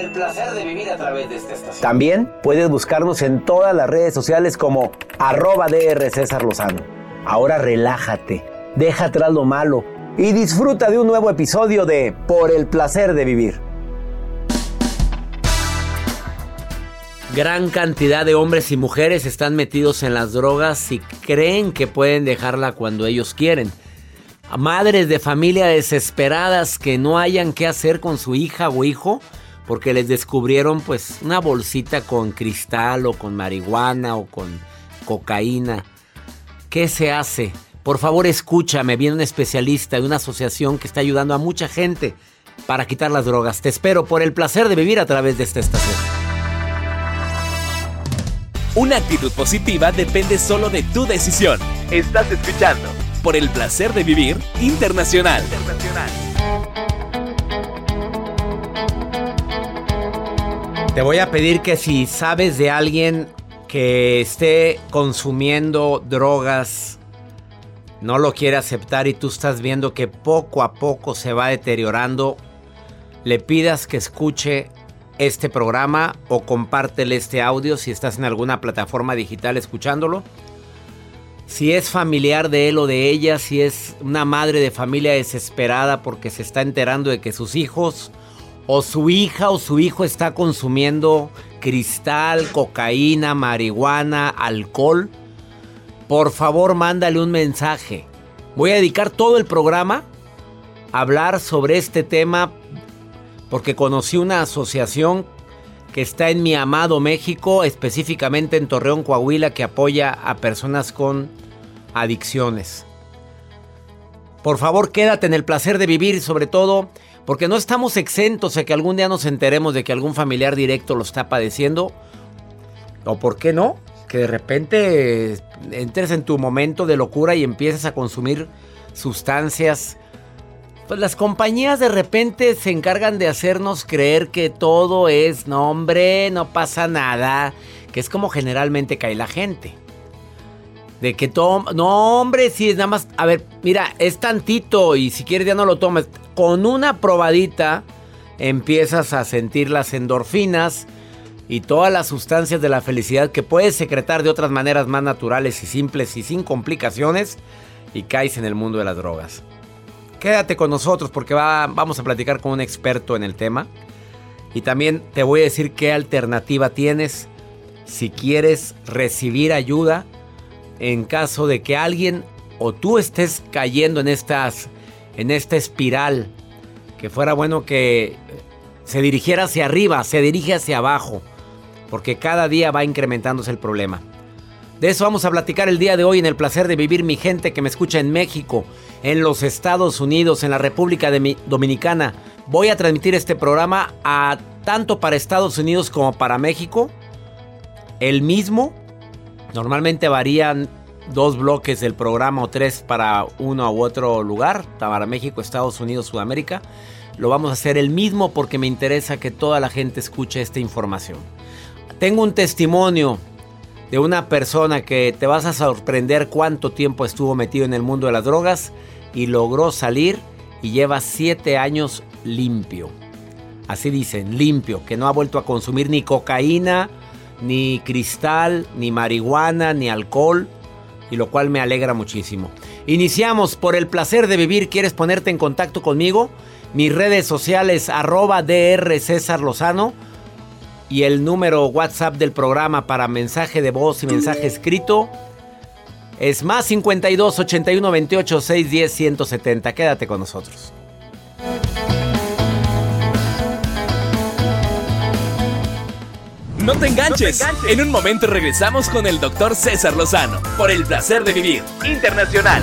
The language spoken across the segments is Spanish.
El placer de vivir a través de esta estación. También puedes buscarnos en todas las redes sociales como arroba DR César Lozano. Ahora relájate, deja atrás lo malo y disfruta de un nuevo episodio de Por el placer de vivir. Gran cantidad de hombres y mujeres están metidos en las drogas y creen que pueden dejarla cuando ellos quieren. Madres de familia desesperadas que no hayan qué hacer con su hija o hijo porque les descubrieron pues una bolsita con cristal o con marihuana o con cocaína. ¿Qué se hace? Por favor escúchame, viene un especialista de una asociación que está ayudando a mucha gente para quitar las drogas. Te espero por el placer de vivir a través de esta estación. Una actitud positiva depende solo de tu decisión. Estás escuchando por el placer de vivir internacional. Te voy a pedir que si sabes de alguien que esté consumiendo drogas, no lo quiere aceptar y tú estás viendo que poco a poco se va deteriorando, le pidas que escuche este programa o compártele este audio si estás en alguna plataforma digital escuchándolo. Si es familiar de él o de ella, si es una madre de familia desesperada porque se está enterando de que sus hijos o su hija o su hijo está consumiendo cristal, cocaína, marihuana, alcohol, por favor mándale un mensaje. Voy a dedicar todo el programa a hablar sobre este tema porque conocí una asociación que está en mi amado México, específicamente en Torreón, Coahuila, que apoya a personas con adicciones. Por favor, quédate en el placer de vivir, sobre todo porque no estamos exentos a que algún día nos enteremos de que algún familiar directo lo está padeciendo. O por qué no, que de repente entres en tu momento de locura y empieces a consumir sustancias. Pues las compañías de repente se encargan de hacernos creer que todo es, no hombre, no pasa nada, que es como generalmente cae la gente. De que todo, no hombre, si es nada más, a ver, mira, es tantito y si quieres ya no lo tomes. Con una probadita empiezas a sentir las endorfinas y todas las sustancias de la felicidad que puedes secretar de otras maneras más naturales y simples y sin complicaciones y caes en el mundo de las drogas. Quédate con nosotros porque vamos a platicar con un experto en el tema. Y también te voy a decir qué alternativa tienes. Si quieres recibir ayuda en caso de que alguien o tú estés cayendo en en esta espiral, que fuera bueno que se dirigiera hacia arriba, se dirige hacia abajo, porque cada día va incrementándose el problema. De eso vamos a platicar el día de hoy en el placer de vivir mi gente que me escucha en México, en los Estados Unidos, en la República Dominicana. Voy a transmitir este programa a tanto para Estados Unidos como para México. El mismo. Normalmente varían dos bloques del programa o tres para uno u otro lugar, para México, Estados Unidos, Sudamérica. Lo vamos a hacer el mismo porque me interesa que toda la gente escuche esta información. Tengo un testimonio de una persona que te vas a sorprender cuánto tiempo estuvo metido en el mundo de las drogas y logró salir y lleva siete años limpio. Así dicen, limpio, que no ha vuelto a consumir ni cocaína, ni cristal, ni marihuana, ni alcohol, y lo cual me alegra muchísimo. Iniciamos por el placer de vivir. ¿Quieres ponerte en contacto conmigo? Mis redes sociales arroba DR César Lozano y el número WhatsApp del programa para mensaje de voz y mensaje escrito es más 52 81 28 610 170. Quédate con nosotros. No te, enganches. En un momento regresamos con el doctor César Lozano por el placer de vivir. Internacional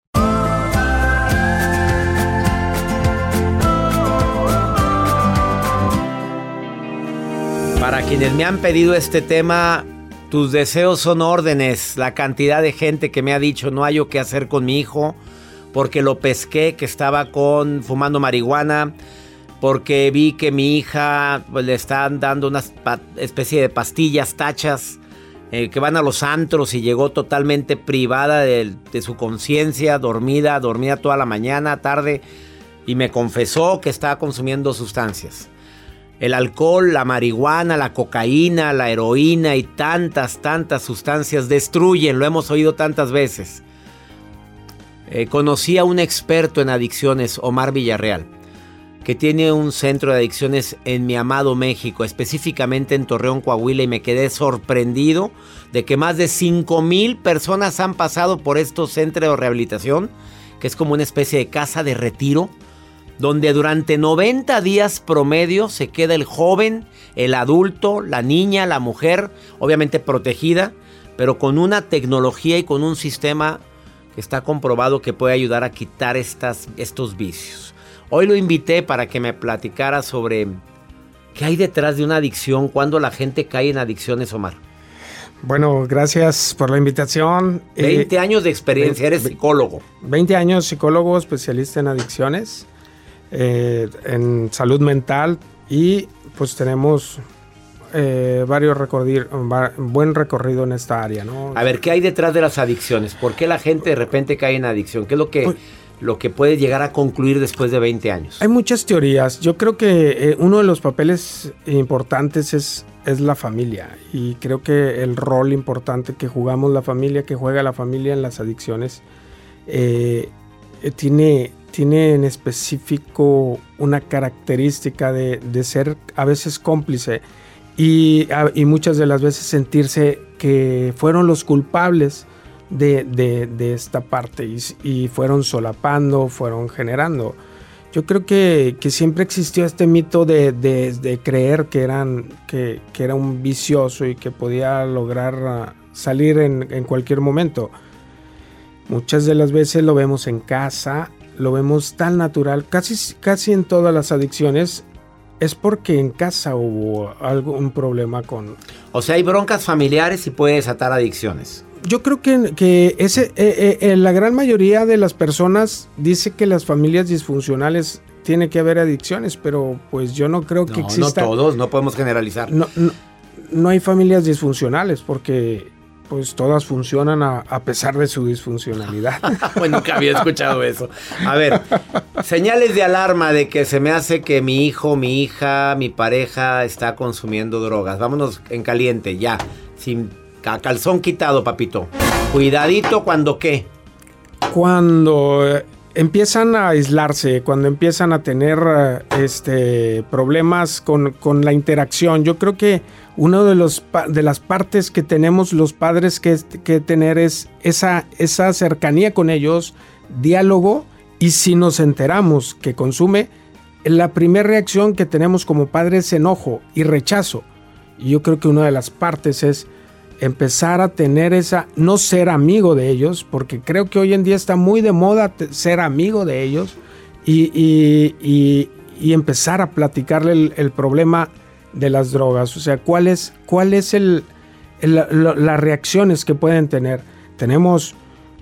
Para quienes me han pedido este tema, tus deseos son órdenes. La cantidad de gente que me ha dicho no hay yo qué hacer con mi hijo porque lo pesqué que estaba con fumando marihuana, porque vi que mi hija pues, le están dando una especie de pastillas, tachas, eh, que van a los antros y llegó totalmente privada de, de su conciencia, dormida, dormida toda la mañana, tarde, y me confesó que estaba consumiendo sustancias. El alcohol, la marihuana, la cocaína, la heroína y tantas, tantas sustancias destruyen, lo hemos oído tantas veces. Eh, conocí a un experto en adicciones, Omar Villarreal, que tiene un centro de adicciones en mi amado México, específicamente en Torreón, Coahuila, y me quedé sorprendido de que más de 5 mil personas han pasado por estos centros de rehabilitación, que es como una especie de casa de retiro donde durante 90 días promedio se queda el joven, el adulto, la niña, la mujer, obviamente protegida, pero con una tecnología y con un sistema que está comprobado que puede ayudar a quitar estas, estos vicios. Hoy lo invité para que me platicara sobre qué hay detrás de una adicción, cuando la gente cae en adicciones, Omar. Bueno, gracias por la invitación. 20 eh, años de experiencia, eres psicólogo. 20 años psicólogo, especialista en adicciones. Eh, en salud mental y pues tenemos eh, varios buen recorrido en esta área, ¿no? A ver, ¿qué hay detrás de las adicciones? ¿Por qué la gente de repente cae en adicción? ¿Qué es lo que, pues lo que puede llegar a concluir después de 20 años? Hay muchas teorías. Yo creo que eh, uno de los papeles importantes es, es la familia y creo que el rol importante que jugamos la familia, que juega la familia en las adicciones, tiene, tiene en específico una característica de, ser a veces cómplice y, muchas de las veces sentirse que fueron los culpables de, esta parte y, fueron solapando, fueron generando. Yo creo que, siempre existió este mito de, creer que, eran, que, era un vicioso y que podía lograr ah, salir en, en cualquier momento. Muchas de las veces lo vemos en casa, lo vemos tan natural, casi, casi en todas las adicciones es porque en casa hubo algún problema con... O sea, hay broncas familiares y puede desatar adicciones. Yo creo que, que ese, eh, eh, la gran mayoría de las personas dice que las familias disfuncionales tiene que haber adicciones, pero pues yo no creo que exista... No todos, no podemos generalizar. No, no, no hay familias disfuncionales porque pues todas funcionan a, pesar de su disfuncionalidad. bueno, nunca había escuchado eso. A ver, señales de alarma de que se me hace que mi hijo, mi hija, mi pareja está consumiendo drogas. Vámonos en caliente, ya. Sin calzón quitado, papito. Cuidadito cuando qué. Cuando eh, empiezan a aislarse, cuando empiezan a tener eh, este, problemas con, con la interacción. Yo creo que una de, de las partes que tenemos los padres que, que tener es esa, esa cercanía con ellos, diálogo, y si nos enteramos que consume, la primera reacción que tenemos como padres es enojo y rechazo. Yo creo que una de las partes es empezar a tener esa, no ser amigo de ellos, porque creo que hoy en día está muy de moda ser amigo de ellos y, y, empezar a platicarle el, problema de las drogas? O sea, ¿cuál es, cuál es el, las reacciones que pueden tener? Tenemos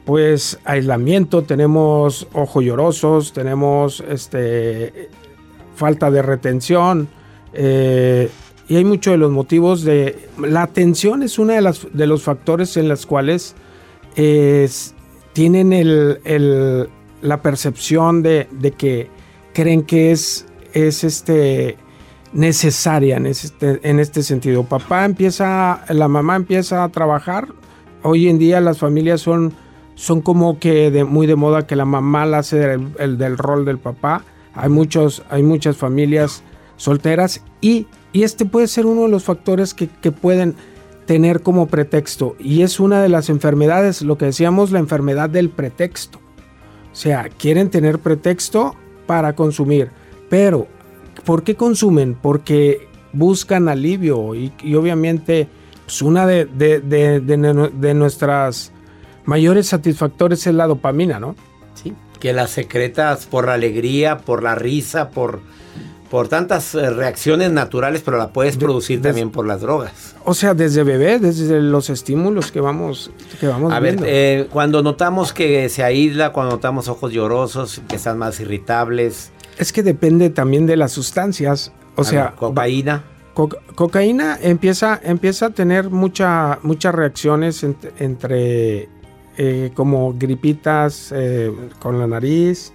pues aislamiento, tenemos ojos llorosos, tenemos este, falta de retención eh, y hay muchos de los motivos de... La atención es uno de, las, de los factores en los cuales tienen el, la percepción de, de, que creen que es, es este necesaria en este, en este sentido. Papá empieza, la mamá empieza a trabajar. Hoy en día las familias son, son como que de, muy de moda que la mamá la hace el, del rol del papá. Hay, muchos, hay muchas familias solteras y, y, este puede ser uno de los factores que, que pueden tener como pretexto. Y es una de las enfermedades, lo que decíamos, la enfermedad del pretexto. O sea, quieren tener pretexto para consumir, pero ¿Por qué consumen? Porque buscan alivio y, obviamente pues una de, de, nuestras mayores satisfactores es la dopamina, ¿no? Sí, que la secretas por la alegría, por la risa, por, por tantas eh, reacciones naturales, pero la puedes producir también por las drogas. O sea, desde bebé, desde los estímulos que vamos, que vamos A ver, eh, cuando notamos que se aísla, cuando notamos ojos llorosos, que están más irritables, es que depende también de las sustancias. O sea, cocaína. cocaína empieza, empieza a tener mucha, muchas reacciones entre eh, como gripitas eh, con la nariz,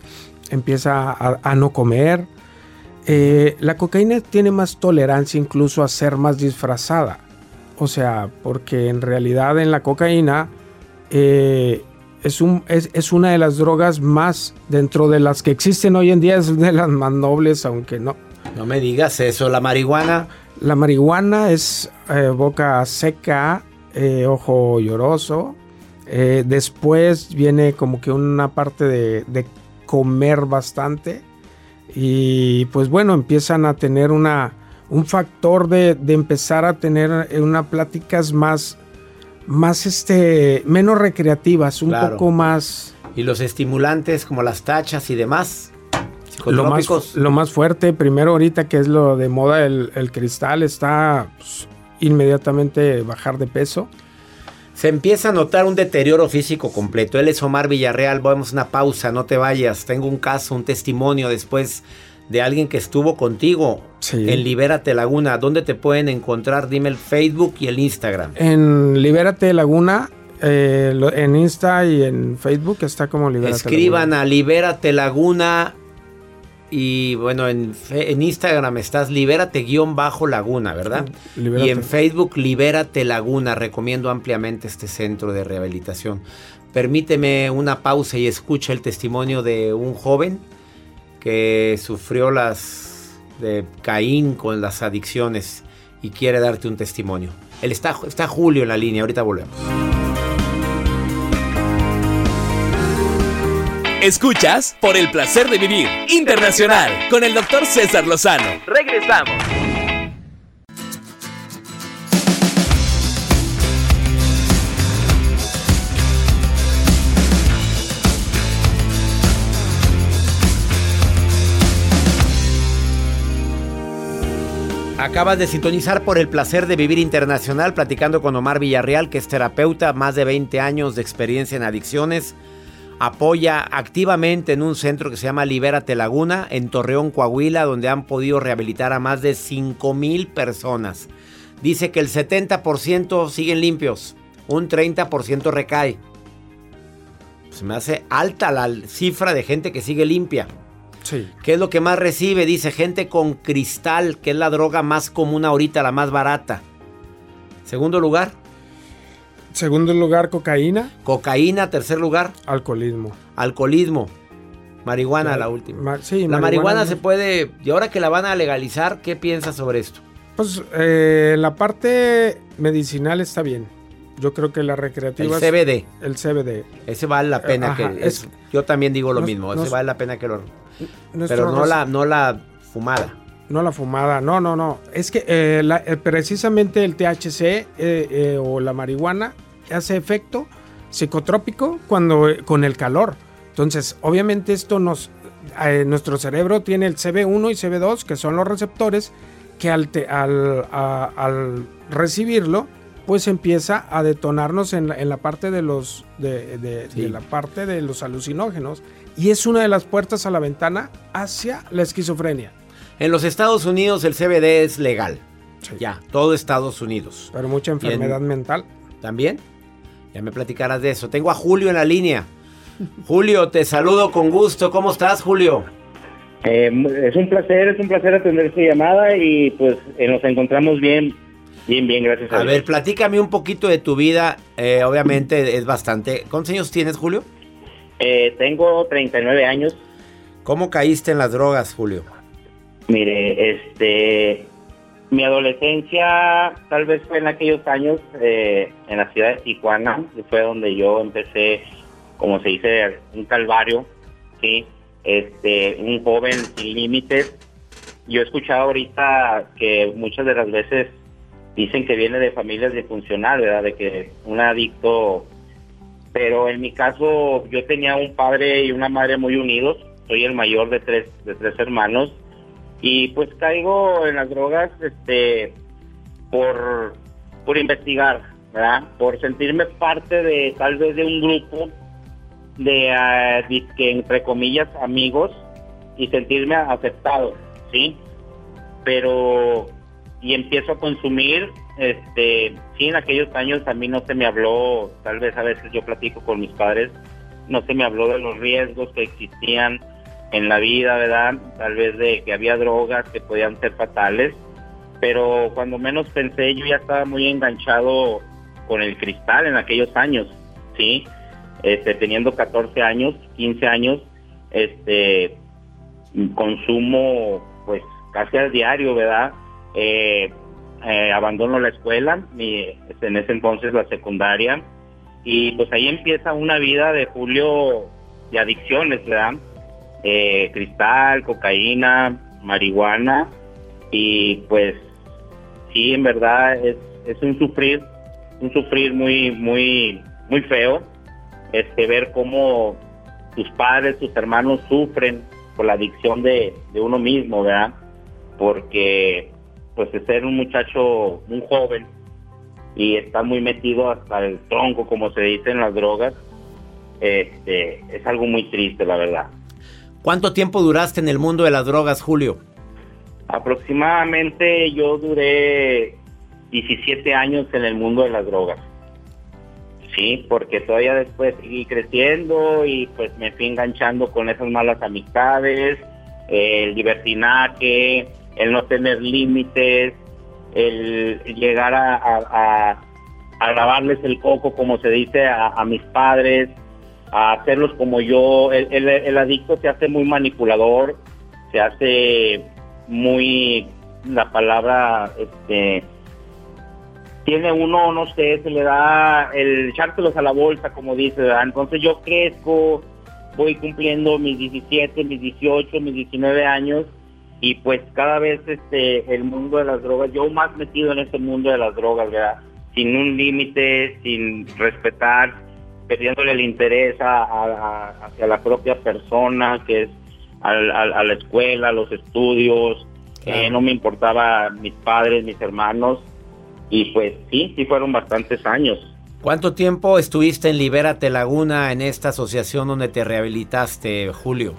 empieza a, no comer. Eh, la cocaína tiene más tolerancia incluso a ser más disfrazada. O sea, porque en realidad en la cocaína es, un, es, una de las drogas más dentro de las que existen hoy en día, es de las más nobles, aunque no. No me digas eso, la marihuana. La marihuana es eh, boca seca, eh, ojo lloroso. Eh, después viene como que una parte de, comer bastante. Y pues bueno, empiezan a tener una, un factor de, de empezar a tener unas pláticas más más este menos recreativas, un poco más y los estimulantes como las tachas y demás. Lo más, lo más fuerte, primero ahorita que es lo de moda, el, cristal está pues, inmediatamente bajar de peso. Se empieza a notar un deterioro físico completo. Él es Omar Villarreal, vamos a una pausa, no te vayas. Tengo un caso, un testimonio después de alguien que estuvo contigo en Libérate Laguna. ¿Dónde te pueden encontrar? Dime el Facebook y el Instagram. En Libérate Laguna, eh, en Insta y en Facebook está como Libérate Escriban a Libérate Laguna y bueno, en, en Instagram estás Libérate-Laguna, ¿verdad? Y en Facebook Libérate Laguna. Recomiendo ampliamente este centro de rehabilitación. Permíteme una pausa y escucha el testimonio de un joven que sufrió las de Caín con las adicciones y quiere darte un testimonio. Él está, está Julio en la línea, ahorita volvemos. Escuchas por el placer de vivir internacional con el doctor César Lozano. Regresamos. Acabas de sintonizar por el placer de vivir internacional platicando con Omar Villarreal, que es terapeuta, más de 20 años de experiencia en adicciones. Apoya activamente en un centro que se llama Libérate Laguna, en Torreón, Coahuila, donde han podido rehabilitar a más de 5 mil personas. Dice que el 70% siguen limpios, un 30% recae. Se me hace alta la cifra de gente que sigue limpia. Sí. ¿Qué es lo que más recibe? Dice gente con cristal, que es la droga más común ahorita, la más barata. Segundo lugar, Segundo lugar, cocaína, cocaína. Tercer lugar, alcoholismo. alcoholismo. Marihuana, la última. ma- sí, la marihuana, marihuana se puede. Y ahora que la van a legalizar, ¿qué piensas sobre esto? Pues eh, la parte medicinal está bien. Yo creo que la El recreativa... es- CBD. El CBD. Ese vale la pena Ajá, que. es- es- yo también digo lo nos- mismo. Ese nos- vale la pena que lo. Pero no la, no la fumada. No la fumada, no, no, no. Es que eh, la- eh, precisamente el THC eh, eh, o la marihuana hace efecto psicotrópico cuando eh, con el calor. Entonces, obviamente esto nos, eh, nuestro cerebro tiene el CB1 y CB2 que son los receptores que al, te- al, a- al recibirlo pues empieza a detonarnos en la, en la parte de los de, de- Sí. de la parte de los alucinógenos y es una de las puertas a la ventana hacia la esquizofrenia. En los Estados Unidos el CBD es legal. Sí. Ya, todo Estados Unidos. Pero mucha enfermedad mental. ¿También? Ya me platicarás de eso. Tengo a Julio en la línea. Julio, te saludo con gusto. ¿Cómo estás, Julio? Eh, es un placer, es un placer atender su llamada y pues eh, nos encontramos bien, bien, bien, gracias a, A Dios. ver, platícame un poquito de tu vida. Eh, obviamente es bastante. ¿Cuántos años tienes, Julio? Eh, tengo 39 años. ¿Cómo caíste en las drogas, Julio? Mire, este, mi adolescencia tal vez fue en aquellos años eh, en la ciudad de Tijuana, que fue donde yo empecé, como se dice, un calvario, sí, este, un joven sin límites. Yo he escuchado ahorita que muchas de las veces dicen que viene de familias disfuncionales, ¿verdad? De que un adicto, pero en mi caso yo tenía un padre y una madre muy unidos. Soy el mayor de tres de tres hermanos y pues caigo en las drogas, este, por por investigar, ¿verdad? Por sentirme parte de tal vez de un grupo de ah, entre comillas amigos y sentirme aceptado, ¿sí? Pero y empiezo a consumir, este, sí, en aquellos años a mí no se me habló, tal vez a veces yo platico con mis padres, no se me habló de los riesgos que existían en la vida, ¿verdad? Tal vez de que había drogas que podían ser fatales, pero cuando menos pensé yo ya estaba muy enganchado con el cristal en aquellos años, ¿sí? Este, teniendo 14 años, 15 años, este, consumo pues casi al diario, ¿verdad? Eh, eh, abandono la escuela, mi, en ese entonces la secundaria, y pues ahí empieza una vida de Julio de adicciones, ¿verdad? Eh, cristal, cocaína, marihuana, y pues sí, en verdad es, es un sufrir, un sufrir muy, muy, muy feo, este, ver cómo tus padres, tus hermanos sufren por la adicción de, de uno mismo, ¿verdad? Porque pues de ser un muchacho, un joven, y está muy metido hasta el tronco, como se dice en las drogas, este, es algo muy triste, la verdad. ¿Cuánto tiempo duraste en el mundo de las drogas, Julio? Aproximadamente yo duré 17 años en el mundo de las drogas. Sí, porque todavía después seguí creciendo y pues me fui enganchando con esas malas amistades, el libertinaje, el no tener límites, el llegar a, a, el coco, como se dice, a mis padres, a hacerlos como yo. El, el- el adicto se hace muy manipulador, se hace muy, la palabra, este, tiene uno, no sé, se le da el echárselos a la bolsa, como dice. Entonces yo crezco, voy cumpliendo mis 17, mis 18, mis 19 años y pues cada vez este el mundo de las drogas, yo más metido en ese mundo de las drogas, ¿verdad? Sin un límite, sin respetar, perdiéndole el interés a, a- a- hacia la propia persona, que es a la escuela, a los estudios, eh, no me importaba mis padres, mis hermanos, y pues sí, sí fueron bastantes años. ¿Cuánto tiempo estuviste en Libérate Laguna, en esta asociación donde te rehabilitaste, Julio?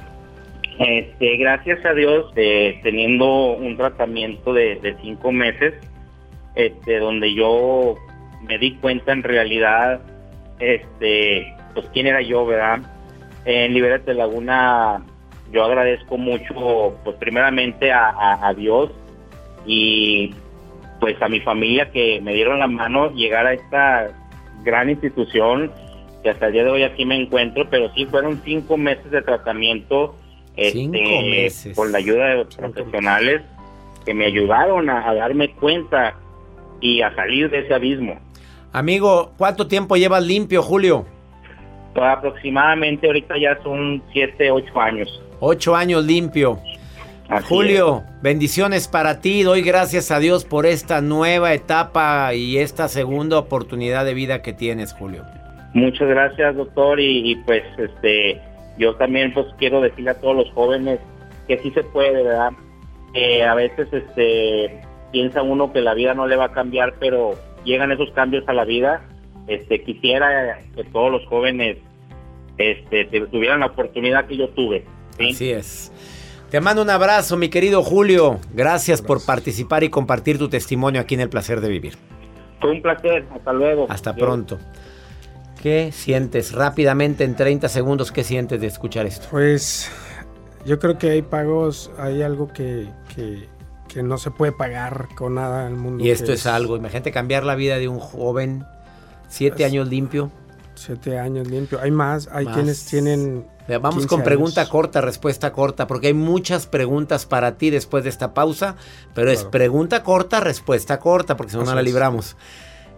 Este, gracias a Dios, eh, teniendo un tratamiento de, de, cinco meses, este, donde yo me di cuenta en realidad, este, pues quién era yo, ¿verdad? En Libérate Laguna, yo agradezco mucho, pues primeramente a, a Dios y pues a mi familia que me dieron la mano llegar a esta gran institución que hasta el día de hoy aquí me encuentro, pero sí fueron cinco meses de tratamiento este, con la ayuda de los profesionales que me ayudaron a, darme cuenta y a salir de ese abismo. Amigo, ¿cuánto tiempo llevas limpio, Julio? Pues aproximadamente ahorita ya son siete, ocho años. Ocho años limpio. Julio, bendiciones para ti. Doy gracias a Dios por esta nueva etapa y esta segunda oportunidad de vida que tienes, Julio. Muchas gracias, doctor. Y, pues, este, yo también pues quiero decirle a todos los jóvenes que sí se puede, ¿verdad? a veces, este, piensa uno que la vida no le va a cambiar, pero llegan esos cambios a la vida. Este, quisiera que todos los jóvenes, este, tuvieran la oportunidad que yo tuve. Así es. Te mando un abrazo, mi querido Julio. Gracias, por participar y compartir tu testimonio aquí en El Placer de Vivir. Fue un placer. Hasta luego. Hasta pronto. ¿Qué sientes rápidamente en 30 segundos? ¿Qué sientes de escuchar esto? Pues yo creo que hay pagos, hay algo que, que, no se puede pagar con nada en el mundo. Y esto es, algo, imagínate cambiar la vida de un joven, siete años limpio. Siete años limpio. Hay más, hay quienes tienen Vamos con pregunta corta, respuesta corta, porque hay muchas preguntas para ti después de esta pausa, pero es pregunta corta, respuesta corta, porque si no, no la libramos.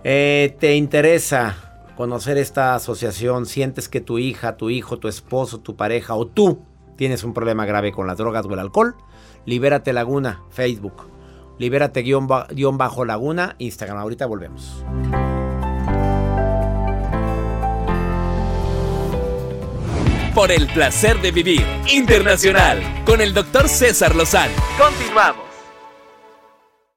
Eh, ¿Te interesa conocer esta asociación? ¿Sientes que tu hija, tu hijo, tu esposo, tu pareja o tú tienes un problema grave con las drogas o el alcohol? Libérate Laguna, Facebook. Libérate guion bajo Laguna, Instagram. Ahorita volvemos. por el placer de vivir internacional con el doctor César Lozano. Continuamos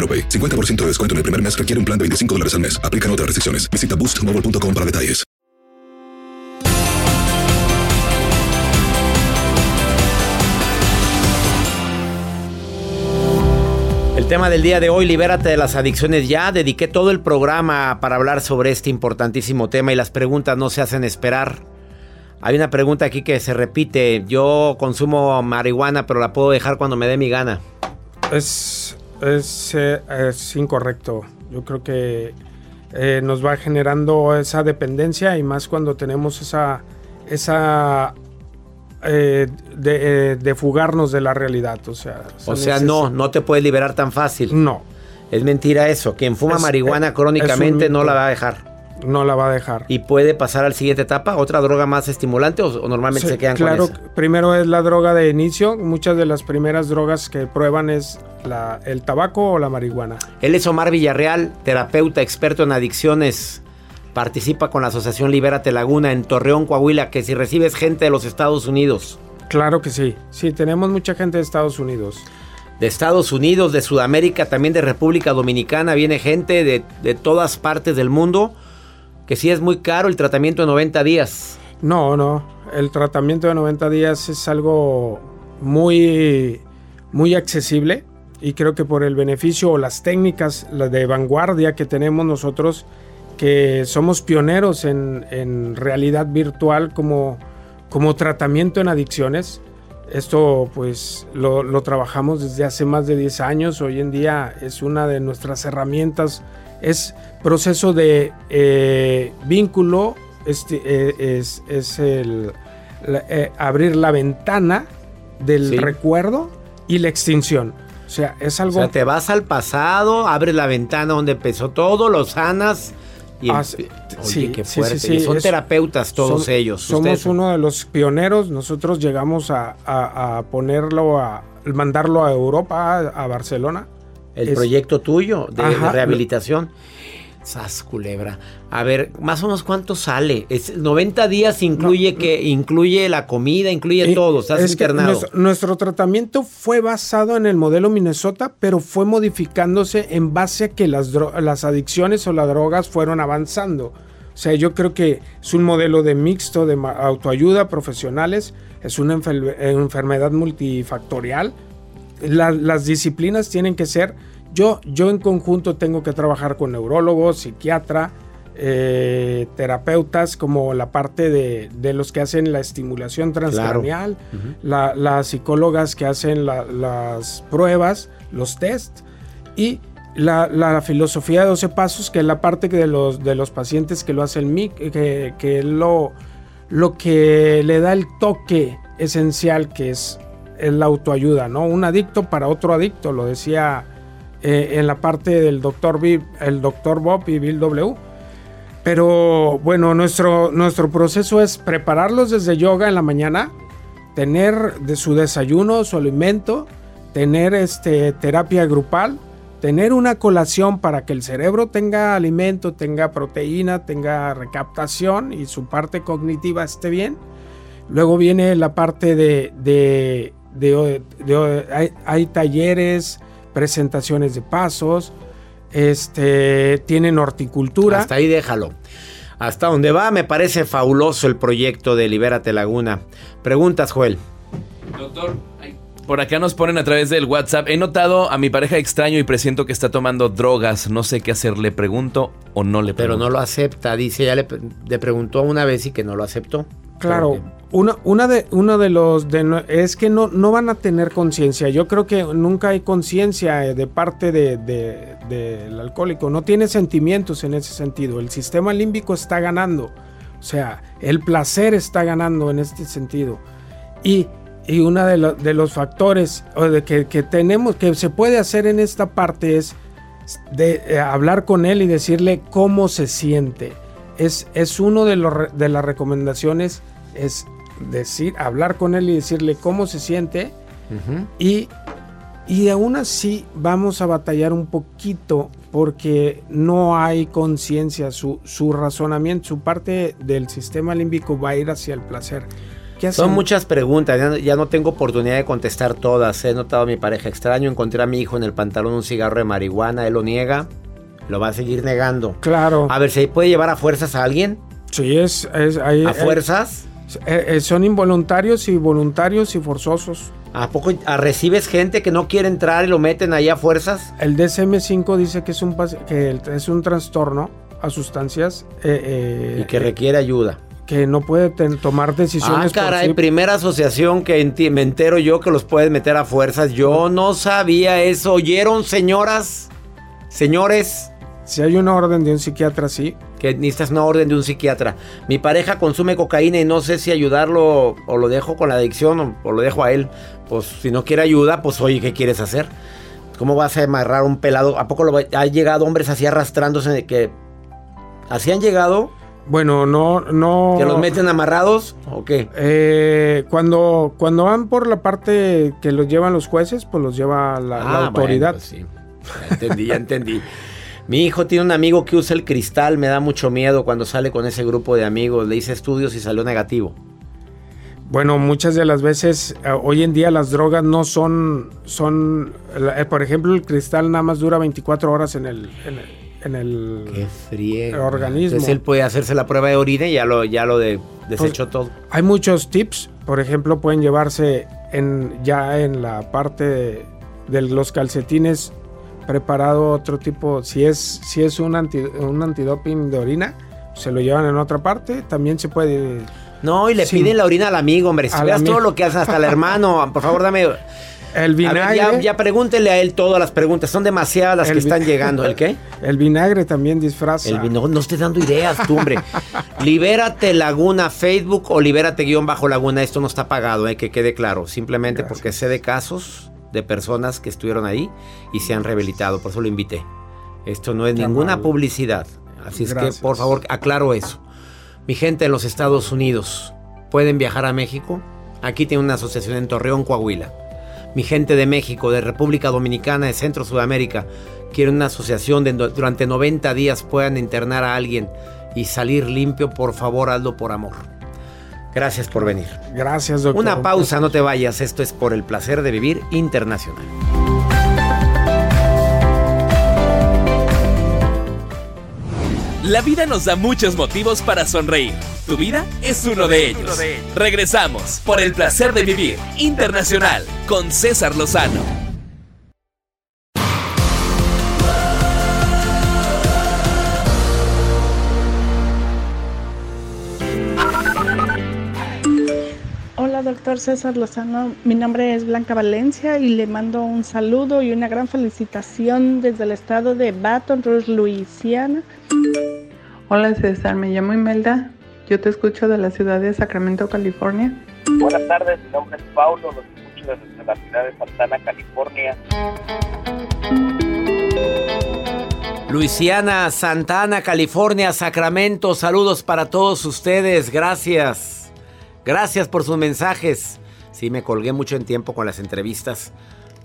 AroPay. 50% de descuento en el primer mes requiere un plan de 25 dólares al mes. Aplican otras restricciones. Visita boostmobile.com para detalles. El tema del día de hoy, libérate de las adicciones ya. Dediqué todo el programa para hablar sobre este importantísimo tema y las preguntas no se hacen esperar. Hay una pregunta aquí que se repite. Yo consumo marihuana, pero la puedo dejar cuando me dé mi gana. Es es, eh, es incorrecto. Yo creo que eh, nos va generando esa dependencia y más cuando tenemos esa, esa eh, de, fugarnos de la realidad. O sea, o sea no, no te puedes liberar tan fácil. No. Es mentira eso. Quien fuma marihuana crónicamente no la va a dejar. No la va a dejar. ¿Y puede pasar al siguiente etapa? ¿Otra droga más estimulante o, o normalmente Sí, se quedan claro, con esa? primero es la droga de inicio. Muchas de las primeras drogas que prueban es la- el tabaco o la marihuana. Él es Omar Villarreal, terapeuta experto en adicciones. Participa con la Asociación Libérate Laguna en Torreón, Coahuila, que si recibes gente de los Estados Unidos, Claro que sí. Sí, tenemos mucha gente de Estados Unidos. de Estados Unidos, de Sudamérica, también de República Dominicana, viene gente de, de todas partes del mundo, que sí es muy caro el tratamiento de 90 días. No, no. El tratamiento de 90 días es algo muy, muy accesible y creo que por el beneficio o las técnicas de vanguardia que tenemos nosotros, que somos pioneros en, en realidad virtual como, como tratamiento en adicciones. Esto pues lo, lo trabajamos desde hace más de 10 años. Hoy en día es una de nuestras herramientas. Es proceso de eh, vínculo, este, eh, es, es el, la- eh, abrir la ventana del Sí. recuerdo y la extinción. O sea, es O algo... sea, te vas al pasado, abres la ventana donde empezó todo, lo sanas y... Oye, sí, qué fuerte. sí, sí, y son es- terapeutas todos ellos. Somos ustedes. uno de los pioneros. Nosotros llegamos a, a- a ponerlo, a mandarlo a Europa, a, a Barcelona. El Es- proyecto tuyo de, rehabilitación. Sas culebra. A ver, más o menos cuánto sale. Es 90 días incluye que incluye la comida, incluye Eh, todo. Estás es internado. Nuestro, nuestro tratamiento fue basado en el modelo Minnesota, pero fue modificándose en base a que las, las adicciones o las drogas fueron avanzando. O sea, yo creo que es un modelo de mixto de autoayuda profesionales, es una enfer- enfermedad multifactorial. La- las disciplinas tienen que ser, yo, yo en conjunto tengo que trabajar con neurólogos, psiquiatra, eh, terapeutas, como la parte de, de los que hacen la estimulación transcranial, la- las psicólogas que hacen la- las pruebas, los test y la, filosofía de 12 pasos, que es la parte de los, de los pacientes que lo hacen MIC, que, que lo, lo que le da el toque esencial que es, es la autoayuda, ¿no? Un adicto para otro adicto, lo decía eh, en la parte del doctor el doctor Bob y Bill W. Pero bueno, nuestro, nuestro proceso es prepararlos desde yoga en la mañana, tener de su desayuno, su alimento, tener este, terapia grupal, tener una colación para que el cerebro tenga alimento, tenga proteína, tenga recaptación y su parte cognitiva esté bien. Luego viene la parte de, de, de- de- hay, hay talleres, presentaciones de pasos, este, tienen horticultura. Hasta ahí déjalo. Hasta donde va, me parece fabuloso el proyecto de Libérate Laguna. Preguntas, Joel. Doctor, por acá nos ponen a través del WhatsApp. He notado a mi pareja extraño y presiento que está tomando drogas. No sé qué hacer. ¿Le pregunto o no le Pero pregunto? no lo acepta. Dice, ya le, le preguntó una vez y que no lo aceptó. Claro, Pero una, una de, uno de los de no- es que no, no van a tener conciencia. Yo creo que nunca hay conciencia eh, de parte de- de- del alcohólico. No tiene sentimientos en ese sentido. El sistema límbico está ganando. O sea, el placer está ganando en este sentido. Y, y uno de, lo- de los factores o de que, que tenemos, que se puede hacer en esta parte es de eh, hablar con él y decirle cómo se siente. Es, es uno de, los de las recomendaciones, es decir, hablar con él y decirle cómo se siente y, y aún así vamos a batallar un poquito porque no hay conciencia, su, su razonamiento, su parte del sistema límbico va a ir hacia el placer. ¿Qué Son muchas preguntas, ya no, ya no tengo oportunidad de contestar todas. He notado a mi pareja extraño, encontré a mi hijo en el pantalón un cigarro de marihuana, él lo niega, lo va a seguir negando. Claro. A ver, ¿se puede llevar a fuerzas a alguien? Sí, es, es ahí- ¿A fuerzas? eh, eh, son involuntarios y voluntarios y forzosos. ¿A poco a- recibes gente que no quiere entrar y lo meten ahí a fuerzas? El DSM-5 dice que es un, que es un trastorno a sustancias eh, Y que requiere ayuda. Que no puede tomar Ah, decisiones por caray, sí. primera asociación que enti- me entero yo que los puedes meter a fuerzas. Yo no sabía eso. ¿Oyeron, señoras? Señores, Si hay una orden de un psiquiatra, sí. que necesitas una orden de un psiquiatra. Mi pareja consume cocaína y no sé si ayudarlo o lo dejo con la adicción o, o lo dejo a él. Pues si no quiere ayuda, pues oye, ¿qué quieres hacer? ¿Cómo vas a amarrar un pelado? ¿A poco lo ha llegado hombres así arrastrándose que ¿Así han llegado? Bueno, no, no. ¿Que los meten amarrados o qué? Eh, cuando, cuando van por la parte que los llevan los jueces, pues los lleva la, la Ah, autoridad. bueno, pues sí. Ya entendí, ya entendí. Mi hijo tiene un amigo que usa el cristal, me da mucho miedo cuando sale con ese grupo de amigos. Le hice estudios y salió negativo. Bueno, muchas de las veces, eh, hoy en día las drogas no son, son, eh, por ejemplo, el cristal nada más dura 24 horas en el, en el, en el Qué friega. organismo. Entonces él puede hacerse la prueba de orina y ya lo, ya lo de- desechó Pues, todo. Hay muchos tips, por ejemplo, pueden llevarse en, ya en la parte de, de los calcetines preparado otro tipo, si es, si es un, anti- un antidoping de orina, se lo llevan en otra parte, también se puede... No, y le Sí. piden la orina al amigo, hombre. Si veas todo lo que hacen hasta el hermano, por favor, dame. El ver, vinagre, ya, ya pregúntele a él todas las preguntas. Son demasiadas las que están llegando. ¿El qué? el vinagre también disfraza. El vino. No estés dando ideas, tú, hombre. Libérate Laguna Facebook o libérate guion bajo Laguna. Esto no está pagado, eh, que quede claro. Simplemente porque sé de casos de personas que estuvieron ahí y se han rehabilitado. Por eso lo invité. Esto no es Qué ninguna publicidad. Así es que, por favor, aclaro eso. Mi gente en los Estados Unidos, ¿pueden viajar a México? Aquí tiene una asociación en Torreón, Coahuila. Mi gente de México, de República Dominicana, de Centro Sudamérica, quieren una asociación donde durante 90 días puedan internar a alguien y salir limpio. Por favor, hazlo por amor. Gracias por venir. Gracias, doctor. Una pausa, no te vayas. Esto es por el placer de vivir internacional. La vida nos da muchos motivos para sonreír. Tu vida es uno de ellos. Regresamos por el placer de vivir internacional con César Lozano. Hola, doctor César Lozano. Mi nombre es Blanca Valencia y le mando un saludo y una gran felicitación desde el estado de Baton Rouge, Luisiana. Hola César, me llamo Imelda. Yo te escucho de la ciudad de Sacramento, California. Buenas tardes, mi nombre es Paulo, los escucho desde la ciudad de Santana, California. Luisiana, Santana, California, Sacramento, saludos para todos ustedes, gracias. Gracias por sus mensajes. Sí, me colgué mucho en tiempo con las entrevistas.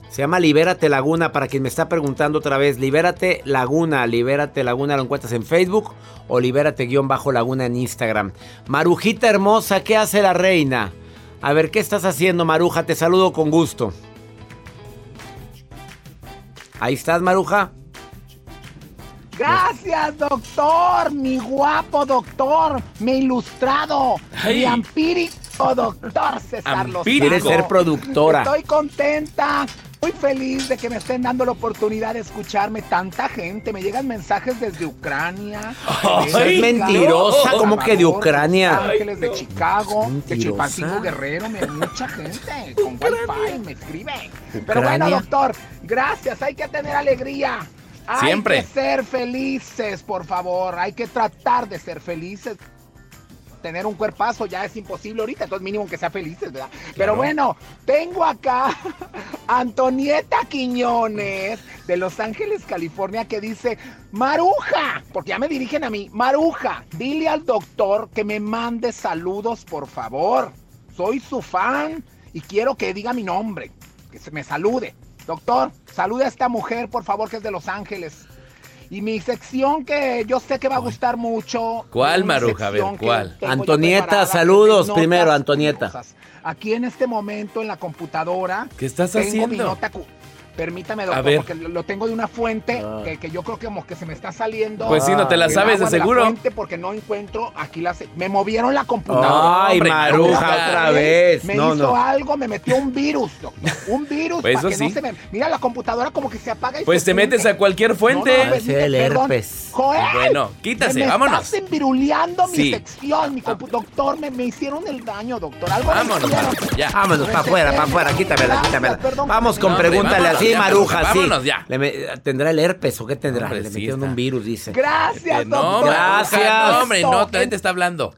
Se llama Libérate Laguna, para quien me está preguntando otra vez, Libérate Laguna, Libérate Laguna, lo encuentras en Facebook o Libérate guion bajo Laguna en Instagram. Marujita hermosa, ¿qué hace la reina? A ver, ¿qué estás haciendo, Maruja? Te saludo con gusto. Ahí estás, Maruja. Gracias, doctor, mi guapo doctor, mi ilustrado, Ay. mi empírico doctor César Lozano. Quieres ser productora. Estoy contenta, muy feliz de que me estén dando la oportunidad de escucharme tanta gente. Me llegan mensajes desde Ucrania. Ay, de es mentirosa, ¿cómo que de Ucrania? Los Ángeles, de Chicago, de. Chilpancingo Guerrero, me, mucha gente con wifi me escriben. Pero bueno, doctor, gracias, hay que tener alegría. Hay Siempre. que ser felices, por favor. Hay que tratar de ser felices. Tener un cuerpazo ya es imposible ahorita, entonces mínimo que sea felices, ¿verdad? Pero bueno, tengo acá Antonieta Quiñones de Los Ángeles, California, que dice, Maruja, porque ya me dirigen a mí, Maruja, dile al doctor que me mande saludos, por favor. Soy su fan y quiero que diga mi nombre, que se me salude. Doctor, salude a esta mujer, por favor, que es de Los Ángeles. Y mi sección que yo sé que va a gustar mucho. ¿Cuál, Maruja? A ver, que ¿cuál? Antonieta, saludos primero, Antonieta. curiosas. Aquí en este momento en la computadora. ¿Qué estás tengo haciendo? mi nota Permítame, A doctor, ver. porque lo tengo de una fuente Ah. que, que yo creo que como que se me está saliendo. Pues sí, no te la sabes, de la seguro. fuente porque no encuentro aquí la... Me movieron la computadora. Ay, hombre, Maruja, otra vez. Me No, hizo no. algo, me metió un virus, doctor. Un virus Pues para eso que no sí. se me... Mira, la computadora como que se apaga y Pues se te metes a cualquier fuente. No, el perdón. herpes. Joel, Bueno, quítase, me vámonos. Estás enviruleando mi Sí. sección, mi compu- doctor, me, me hicieron el daño, doctor. Algo me Vámonos. Maruja, ya. Vámonos, para afuera, para afuera, quítamela, quítamela. Vamos con pregúntale vámonos, ya, Maruja, sí. vámonos ya. Le me- ¿Tendrá el herpes o qué tendrá? Hombre, Le sí metieron está. un virus, dice. Gracias, Eh, no, doctor. Gracias. Maruja, no, hombre, no, la gente está hablando.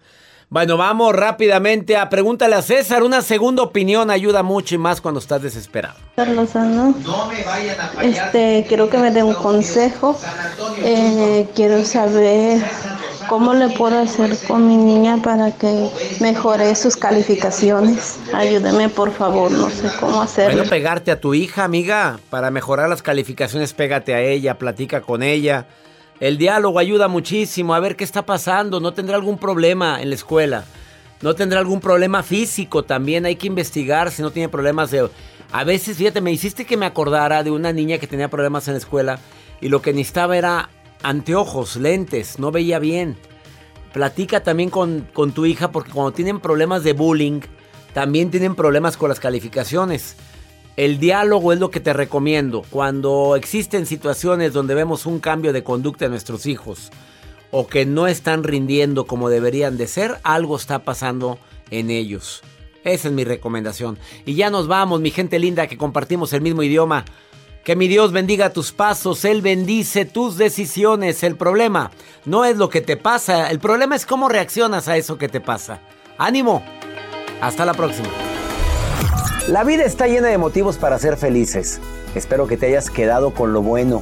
Bueno, vamos rápidamente a pregúntale a César. Una segunda opinión ayuda mucho y más cuando estás desesperado. César Lozano. Este, quiero que me dé un consejo. Eh, quiero saber ¿Cómo le puedo hacer con mi niña para que mejore sus calificaciones? Ayúdeme, por favor, no sé cómo hacerlo. Bueno, pegarte a tu hija, amiga. Para mejorar las calificaciones, pégate a ella, platica con ella. El diálogo ayuda muchísimo a ver qué está pasando. No tendrá algún problema en la escuela. No tendrá algún problema físico. También hay que investigar si no tiene problemas de... A veces, fíjate, me hiciste que me acordara de una niña que tenía problemas en la escuela y lo que necesitaba era anteojos, lentes, no veía bien. Platica también con, con tu hija porque cuando tienen problemas de bullying, también tienen problemas con las calificaciones. El diálogo es lo que te recomiendo. Cuando existen situaciones donde vemos un cambio de conducta de nuestros hijos o que no están rindiendo como deberían de ser, algo está pasando en ellos. Esa es mi recomendación. Y ya nos vamos, mi gente linda, que compartimos el mismo idioma. Que mi Dios bendiga tus pasos, Él bendice tus decisiones. El problema no es lo que te pasa, el problema es cómo reaccionas a eso que te pasa. Ánimo. Hasta la próxima. La vida está llena de motivos para ser felices. Espero que te hayas quedado con lo bueno